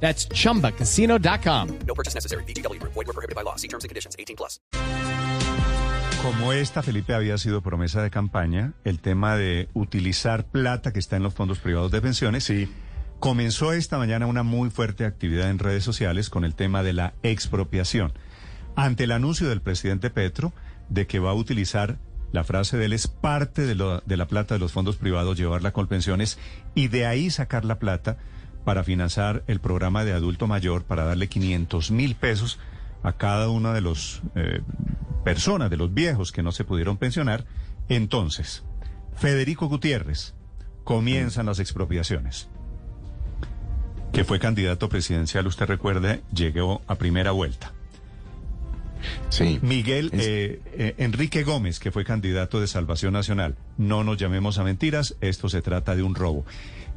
That's chumbacasino.com. No purchase necessary. BGW. Void were prohibited by law. See terms and conditions. 18 plus. Como esta, Felipe, había sido promesa de campaña, el tema de utilizar plata que está en los fondos privados de pensiones, sí. comenzó esta mañana una muy fuerte actividad en redes sociales con el tema de la expropiación. Ante el anuncio del presidente Petro de que va a utilizar la frase de él es parte de, lo- de la plata de los fondos privados, llevarla con pensiones y de ahí sacar la plata para financiar el programa de adulto mayor, para darle 500 mil pesos a cada una de las personas, de los viejos que no se pudieron pensionar. Entonces, Federico Gutiérrez, comienzan las expropiaciones. Que fue candidato presidencial, usted recuerde, llegó a primera vuelta. Sí. Miguel eh, eh, Enrique Gómez, que fue candidato de Salvación Nacional. No nos llamemos a mentiras, esto se trata de un robo.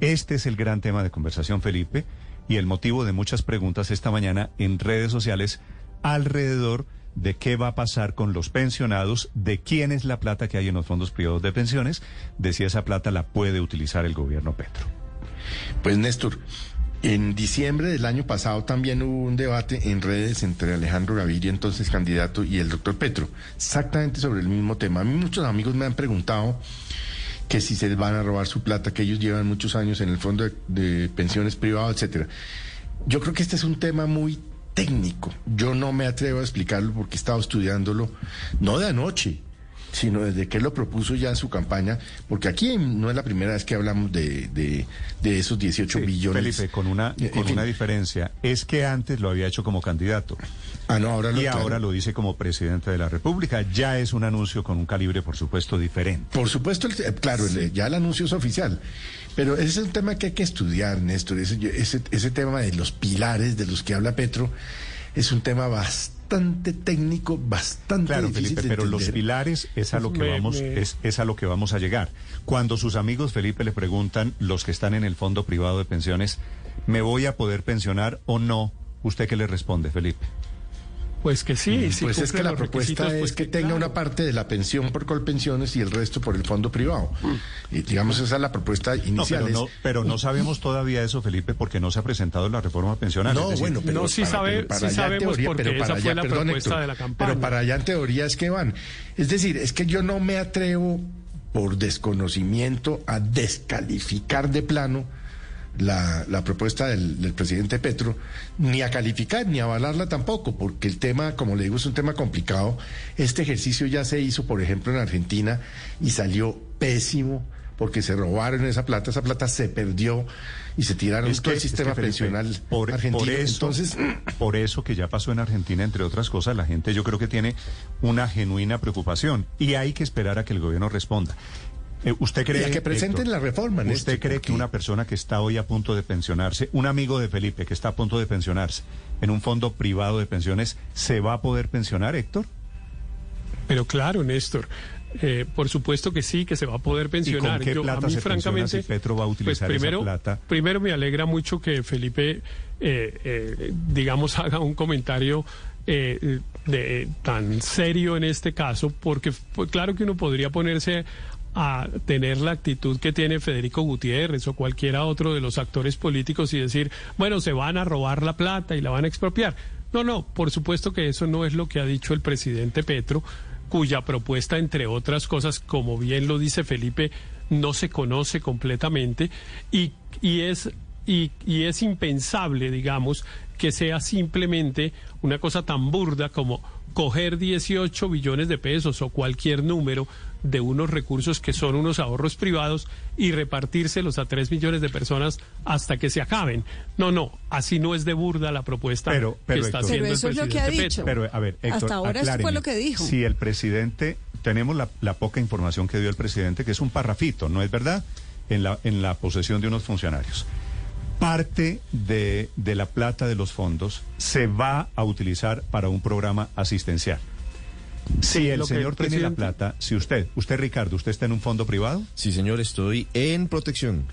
Este es el gran tema de conversación, Felipe, y el motivo de muchas preguntas esta mañana en redes sociales alrededor de qué va a pasar con los pensionados, de quién es la plata que hay en los fondos privados de pensiones, de si esa plata la puede utilizar el gobierno Petro. Pues Néstor, en diciembre del año pasado también hubo un debate en redes entre Alejandro Gaviria, entonces candidato, y el doctor Petro, exactamente sobre el mismo tema. A mí muchos amigos me han preguntado que si se van a robar su plata, que ellos llevan muchos años en el fondo de, pensiones privado, etcétera. Yo creo que este es un tema muy técnico. Yo no me atrevo a explicarlo porque he estado estudiándolo, no de anoche, sino desde que él lo propuso ya en su campaña, porque aquí no es la primera vez que hablamos de, de, de esos 18 Sí, billones. Felipe, con una, Eh, en con fin. una diferencia, es que antes lo había hecho como candidato. Ah, no, ahora lo Y claro. ahora lo dice como presidente de la República. Ya es un anuncio con un calibre, por supuesto, diferente. Por supuesto, el- eh, claro, el- ya el anuncio es oficial. Pero ese es un tema que hay que estudiar, Néstor. Ese, ese, ese tema de los pilares de los que habla Petro es un tema bastante técnico, bastante Claro, difícil Felipe, de pero los pilares es a lo que Me- vamos, me- es, es a lo que vamos a llegar. Cuando sus amigos Felipe le preguntan, los que están en el fondo privado de pensiones, ¿me voy a poder pensionar o no? ¿Usted qué le responde, Felipe? Pues que sí, sí pues es que la propuesta requisitos, es pues que tenga claro. una parte de la pensión por colpensiones y el resto por el fondo privado. Y digamos, esa es la propuesta No, inicial. pero no, pero no sabemos todavía eso, Felipe, porque no se ha presentado la reforma pensional. No, decir, bueno, pero No, sí para- sabe- pero para sí sabemos teoría, porque pero para esa fue allá- la perdón, propuesta Héctor, de la campaña. Pero para allá en teoría es que van. Es decir, es que yo no me atrevo por desconocimiento a descalificar de plano la, la propuesta del, del presidente Petro, ni a calificar ni a avalarla tampoco, porque el tema, como le digo, es un tema complicado. Este ejercicio ya se hizo, por ejemplo, en Argentina y salió pésimo porque se robaron esa plata, esa plata se perdió y se tiraron Es todo el es que, sistema pensional por, argentino. por eso, Entonces, por eso que ya pasó en Argentina, entre otras cosas, la gente yo creo que tiene una genuina preocupación y hay que esperar a que el gobierno responda. Eh, ¿Usted cree Y a que presenten Héctor, la reforma, ¿Usted cree que una persona que está hoy a punto de pensionarse, un amigo de Felipe que está a punto de pensionarse en un fondo privado de pensiones, se va a poder pensionar, Héctor? Pero claro, Néstor, eh, por supuesto que sí, que se va a poder pensionar. qué Yo, plata a mí, se francamente, si Petro va a utilizar pues esa primero, plata? Primero me alegra mucho que Felipe, eh, eh, digamos, haga un comentario eh, de, tan serio en este caso, porque pues, claro que uno podría ponerse a tener la actitud que tiene Federico Gutiérrez o cualquiera otro de los actores políticos y decir, bueno, se van a robar la plata y la van a expropiar. No, no, por supuesto que eso no es lo que ha dicho el presidente Petro, cuya propuesta, entre otras cosas, como bien lo dice Felipe, no se conoce completamente y, y es y, y es impensable, digamos, que sea simplemente una cosa tan burda como coger 18 billones de pesos o cualquier número de unos recursos que son unos ahorros privados y repartírselos a 3 millones de personas hasta que se acaben. No, no, así no es de burda la propuesta Pero- pero, que está Héctor- haciendo Pero eso el es lo que presidente ha dicho. Pero, a ver, Héctor, Hasta ahora eso fue lo que dijo. Si el presidente, tenemos la, la poca información que dio el presidente, que es un parrafito, ¿no es verdad? En la, en la posesión de unos funcionarios. parte de, de la plata de los fondos se va a utilizar para un programa asistencial. Si Sí, el lo que señor el tiene la plata, si usted, usted Ricardo, usted está en un fondo privado, Sí, señor, estoy en protección.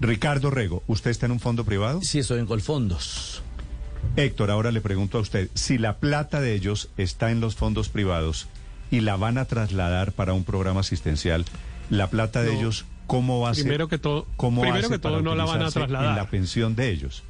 Ricardo Rego, ¿usted está en un fondo privado? Sí, estoy en Colfondos. Héctor, ahora le pregunto a usted, si la plata de ellos está en los fondos privados y la van a trasladar para un programa asistencial, la plata de No. ellos, ¿cómo va a ser? Primero que todo- ¿cómo primero hace que todo no la van a trasladar. En la pensión de ellos.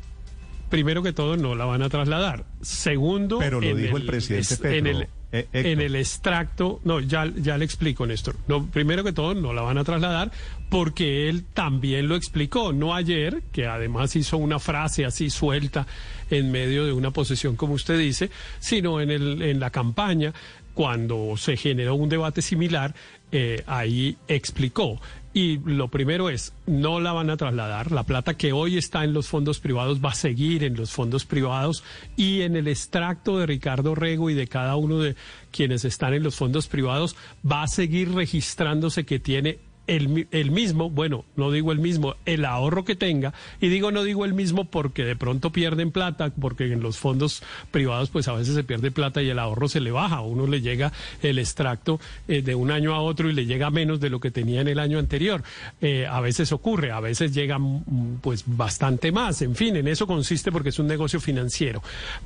Primero que todo, no la van a trasladar. Segundo, Pero lo en dijo el presidente es- Petro, En el, eh, en el extracto, no, ya, ya le explico, Néstor. No, primero que todo, no la van a trasladar porque él también lo explicó, no ayer, que además hizo una frase así suelta en medio de una posesión, como usted dice, sino en, el, en la campaña, cuando se generó un debate similar, eh, ahí explicó. Y lo primero es, no la van a trasladar. La plata que hoy está en los fondos privados va a seguir en los fondos privados y en el extracto de Ricardo Rego y de cada uno de quienes están en los fondos privados va a seguir registrándose que tiene el, el mismo, bueno, no digo el mismo, el ahorro que tenga, y digo no digo el mismo porque de pronto pierden plata, porque en los fondos privados pues a veces se pierde plata y el ahorro se le baja, a uno le llega el extracto eh, de un año a otro y le llega menos de lo que tenía en el año anterior. Eh, a veces ocurre, a veces llega mm, pues bastante más, en fin, en eso consiste porque es un negocio financiero.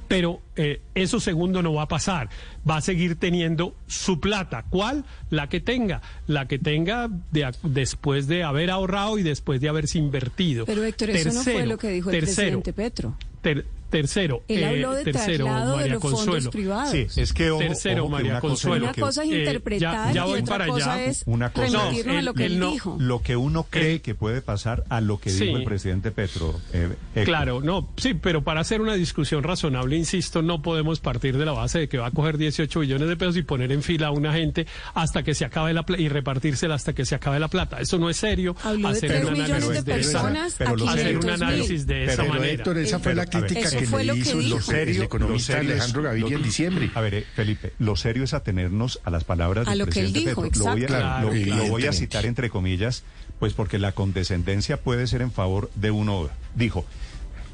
Pero eh, eso segundo no va a pasar, va a seguir teniendo su plata. ¿Cuál? La que tenga, la que tenga de después de haber ahorrado y después de haberse invertido. Pero Héctor, eso no fue lo que dijo el tercero, presidente Petro. ter- tercero, Él eh, habló de tercero, traslado de María los fondos Consuelo. privados. Sí, es que ojo, Tercero, ojo que María una cosa Consuelo. Una cosa es Eh, interpretar ya- ya y voy otra para cosa allá. es Una cosa- remitirnos No, a lo que él- él él no- dijo. Lo que uno cree Eh, que puede pasar a lo que sí. dijo el presidente Petro. eh. Claro, no, sí, pero para hacer una discusión razonable, insisto, no podemos partir de la base de que va a coger 18 billones de pesos y poner en fila a una gente hasta que se acabe la plata y repartírsela hasta que se acabe la plata. Eso no es serio. Habló de hacer tres un millones análisis de esa- personas a hacer un 500 análisis mil. de esa Pero, manera. Héctor, esa fue la crítica que fue le lo que hizo dijo. lo serio, el lo economista es- Alejandro Gaviria en diciembre. A ver, eh, Felipe, lo serio es atenernos a las palabras A del lo que él presidente dijo, Petro. Lo voy, a, exacto. lo- Claro, lo voy a evidentemente. citar entre comillas, pues porque la condescendencia puede ser en favor de uno. Dijo,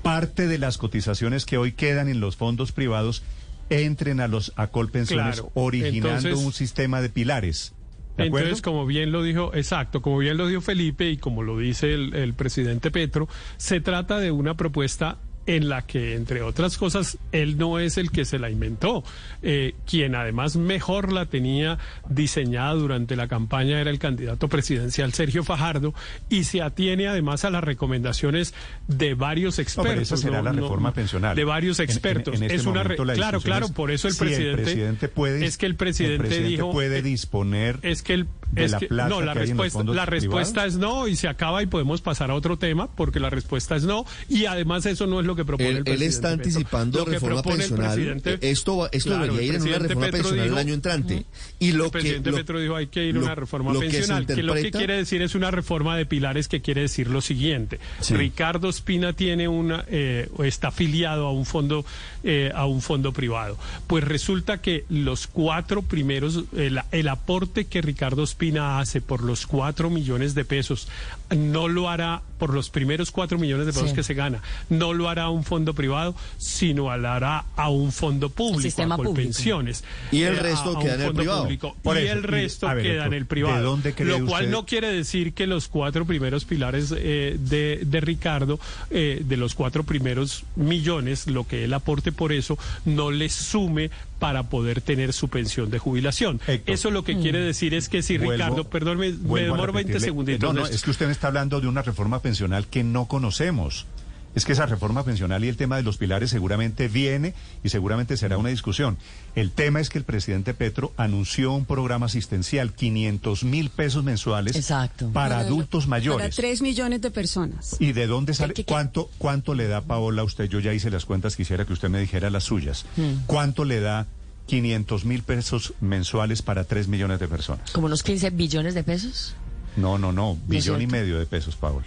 parte de las cotizaciones que hoy quedan en los fondos privados entren a los a Colpensiones, Claro. originando Entonces- un sistema de pilares. ¿De acuerdo? Entonces, como bien lo dijo, exacto, como bien lo dijo Felipe y como lo dice el, el presidente Petro, se trata de una propuesta en la que, entre otras cosas, él no es el que se la inventó. Eh, quien además mejor la tenía diseñada durante la campaña era el candidato presidencial Sergio Fajardo y se atiene además a las recomendaciones de varios No, expertos. pero esa será no- la no- reforma pensional. De varios En- en- expertos. en este es una re- claro, claro, por eso el si presidente, presidente puede, es que el presidente, dijo puede eh, disponer es que el de es la que- plata no la que hay en los respuesta la respuesta privados? es no y se acaba y podemos pasar a otro tema porque la respuesta es no y además eso no es lo que propone Él, el él presidente está Petro. anticipando que reforma pensional. Eh, Esto, va- esto Claro, debería ir en una reforma Petro pensional dijo- el año entrante. Y lo el que, presidente lo- Petro dijo hay que ir a una reforma lo que pensional, que, lo que quiere decir es una reforma de pilares que quiere decir lo siguiente. Sí. Ricardo Espina tiene una eh, está afiliado a un fondo eh, a un fondo privado. Pues resulta que los cuatro primeros el, el aporte que Ricardo Espina hace por los cuatro millones de pesos no lo hará por los primeros cuatro millones de pesos Sí. que se gana, no lo hará a un fondo privado, sino lo hará a un fondo público, sistema a público. Colpensiones. Y el Eh, a- resto queda en el privado. público. Por y eso, el resto ver, queda en el privado. ¿de dónde cree Lo cual usted- no quiere decir que los cuatro primeros pilares eh, de, de Ricardo, eh, de los cuatro primeros millones, lo que él aporte por eso, no le sume para poder tener su pensión de jubilación. Héctor. Eso lo que quiere decir es que si Vuelvo- Ricardo, perdón, me, me demoro 20 repetirle- segunditos. No, no, es que usted me está hablando de una reforma pensional que no conocemos. Es que esa reforma pensional y el tema de los pilares seguramente viene y seguramente será una discusión. El tema es que el presidente Petro anunció un programa asistencial, 500 mil pesos mensuales Exacto. para, adultos Para mayores. 3 millones de personas. ¿Y de dónde sale? ¿Qué- qué- ¿Cuánto, ¿Cuánto le da Paola a usted? Yo ya hice las cuentas, quisiera que usted me dijera las suyas. Hmm. ¿Cuánto le da 500 mil pesos mensuales para 3 millones de personas? Como unos 15 billones de pesos. No, no, no, billón y medio de pesos, Paola.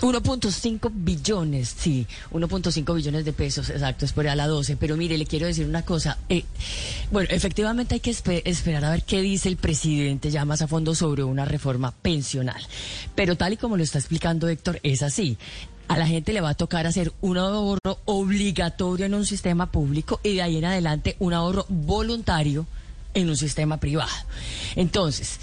1.5 billones, sí, 1.5 billones de pesos, exacto, es por a la 12. Pero mire, le quiero decir una cosa. eh, bueno, efectivamente hay que espe- esperar a ver qué dice el presidente ya más a fondo sobre una reforma pensional. Pero tal y como lo está explicando Héctor, es así. A la gente le va a tocar hacer un ahorro obligatorio en un sistema público y de ahí en adelante un ahorro voluntario en un sistema privado. Entonces,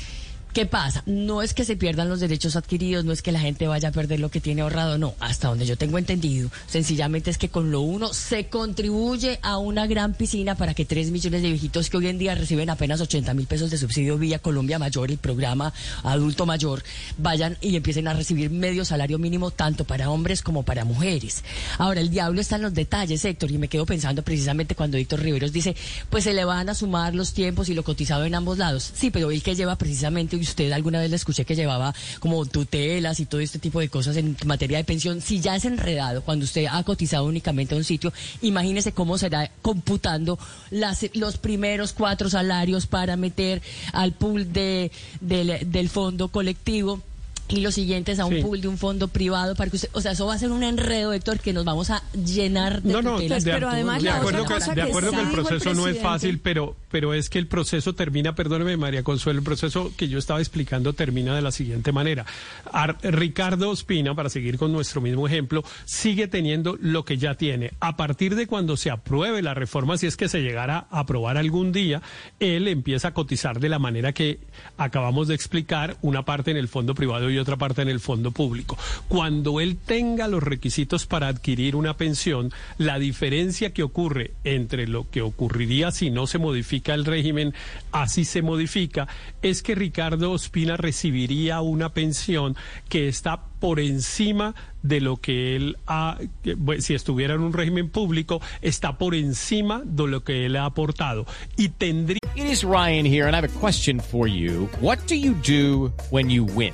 ¿Qué pasa? No es que se pierdan los derechos adquiridos, no es que la gente vaya a perder lo que tiene ahorrado, no. Hasta donde yo tengo entendido, sencillamente es que con lo uno se contribuye a una gran piscina para que tres millones de viejitos que hoy en día reciben apenas 80 mil pesos de subsidio vía Colombia Mayor, el programa adulto mayor, vayan y empiecen a recibir medio salario mínimo tanto para hombres como para mujeres. Ahora, el diablo está en los detalles, Héctor, y me quedo pensando precisamente cuando Héctor Riveros dice, pues se le van a sumar los tiempos y lo cotizado en ambos lados. Sí, pero el que lleva precisamente usted alguna vez le escuché que llevaba como tutelas y todo este tipo de cosas en materia de pensión, si ya es enredado cuando usted ha cotizado únicamente a un sitio, imagínese cómo será computando las, los primeros cuatro salarios para meter al pool de, del, del fondo colectivo y los siguientes a un Sí. pool de un fondo privado para que usted, o sea, eso va a ser un enredo, Héctor, que nos vamos a llenar de No, no, de, pero además de acuerdo, que, de acuerdo que el proceso no es fácil, pero, pero es que el proceso termina, perdóneme María Consuelo, el proceso que yo estaba explicando termina de la siguiente manera. Ar- Ricardo Ospina, para seguir con nuestro mismo ejemplo, sigue teniendo lo que ya tiene. A partir de cuando se apruebe la reforma, si es que se llegara a aprobar algún día, él empieza a cotizar de la manera que acabamos de explicar, una parte en el fondo privado y otra parte en el fondo público. Cuando él tenga los requisitos para adquirir una pensión, la diferencia que ocurre entre lo que ocurriría si no se modifica el régimen, así se modifica, es que Ricardo Ospina recibiría una pensión que está por encima de lo que él ha, si estuviera en un régimen público, está por encima de lo que él ha aportado y tendría It is Ryan here, and I have a question for you. What do you do when you win?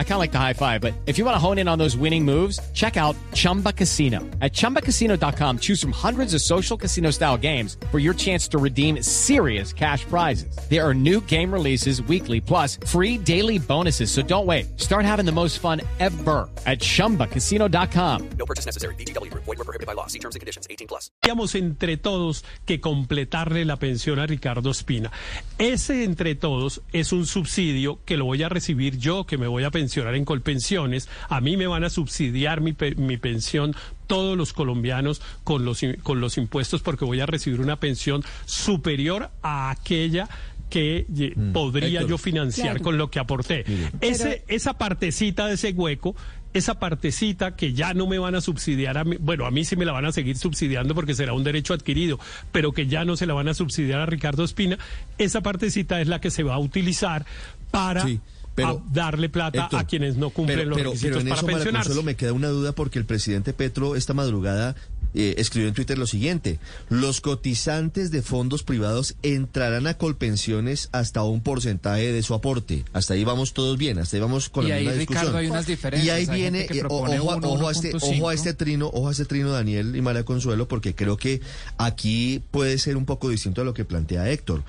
I kind of like the high five, but if you want to hone in on those winning moves, check out Chumba Casino. At chumbacasino.com, choose from hundreds of social casino style games for your chance to redeem serious cash prizes. There are new game releases weekly, plus free daily bonuses. So don't wait. Start having the most fun ever at chumbacasino.com. No purchase necessary. VGW Group. Void were prohibited by law. See terms and conditions. 18 plus. Tendríamos entre todos que completarle la pensión a Ricardo Espina. Ese entre todos es un subsidio que lo voy a recibir yo, que me voy a pensionar en Colpensiones. A mí me van a subsidiar mi, pe- mi pensión todos los colombianos con los, con los impuestos porque voy a recibir una pensión superior a aquella que ye- podría Héctor. yo financiar Claro. con lo que aporté. Ese, esa partecita de ese hueco, esa partecita que ya no me van a subsidiar a mí, bueno, a mí sí me la van a seguir subsidiando porque será un derecho adquirido, pero que ya no se la van a subsidiar a Ricardo Espina, esa partecita es la que se va a utilizar para Sí, pero, a darle plata Héctor, a quienes no cumplen pero- los pero- requisitos pero en para eso, pensionarse. Consuelo, me queda una duda porque el presidente Petro esta madrugada eh, escribió en Twitter lo siguiente: los cotizantes de fondos privados entrarán a Colpensiones hasta un porcentaje de su aporte. Hasta ahí vamos todos bien, hasta ahí vamos con Y la ahí, misma discusión. Ricardo, hay unas diferencias. Y ahí Hay viene, eh, ojo, a- uno, ojo a este, 1.5. ojo a este trino, ojo a este trino, Daniel y María Consuelo, porque creo que aquí puede ser un poco distinto a lo que plantea Héctor.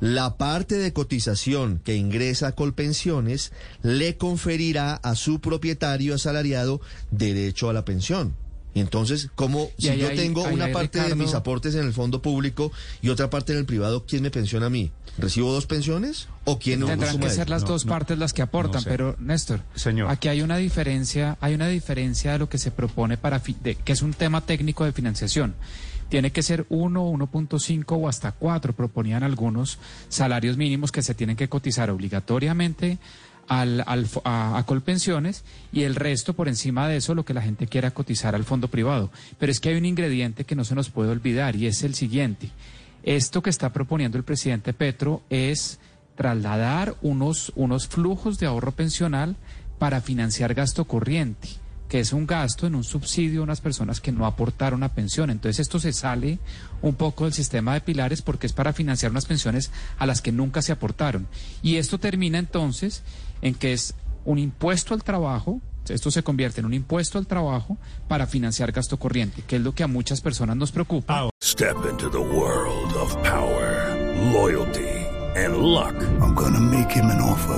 La parte de cotización que ingresa a Colpensiones le conferirá a su propietario asalariado derecho a la pensión. Y entonces, como Y si ahí yo tengo ahí una parte de mis aportes en el fondo público y otra parte en el privado, ¿quién me pensiona a mí? ¿Recibo dos pensiones? ¿O quién Tendrán suma que ser las No, dos no, partes las que aportan, no sé. pero Néstor, Señor. aquí hay una diferencia, hay una diferencia de lo que se propone para fi- de- que es un tema técnico de financiación. Tiene que ser 1, 1.5 o hasta 4, proponían algunos salarios mínimos que se tienen que cotizar obligatoriamente al, al a, a Colpensiones y el resto por encima de eso lo que la gente quiera cotizar al fondo privado. Pero es que hay un ingrediente que no se nos puede olvidar y es el siguiente. Esto que está proponiendo el presidente Petro es trasladar unos, unos flujos de ahorro pensional para financiar gasto corriente, que es un gasto en un subsidio a unas personas que no aportaron a pensión. Entonces esto se sale un poco del sistema de pilares porque es para financiar unas pensiones a las que nunca se aportaron. Y esto termina entonces en que es un impuesto al trabajo, esto se convierte en un impuesto al trabajo para financiar gasto corriente, que es lo que a muchas personas nos preocupa. Step into the world of power, loyalty, and luck. I'm gonna make him an offer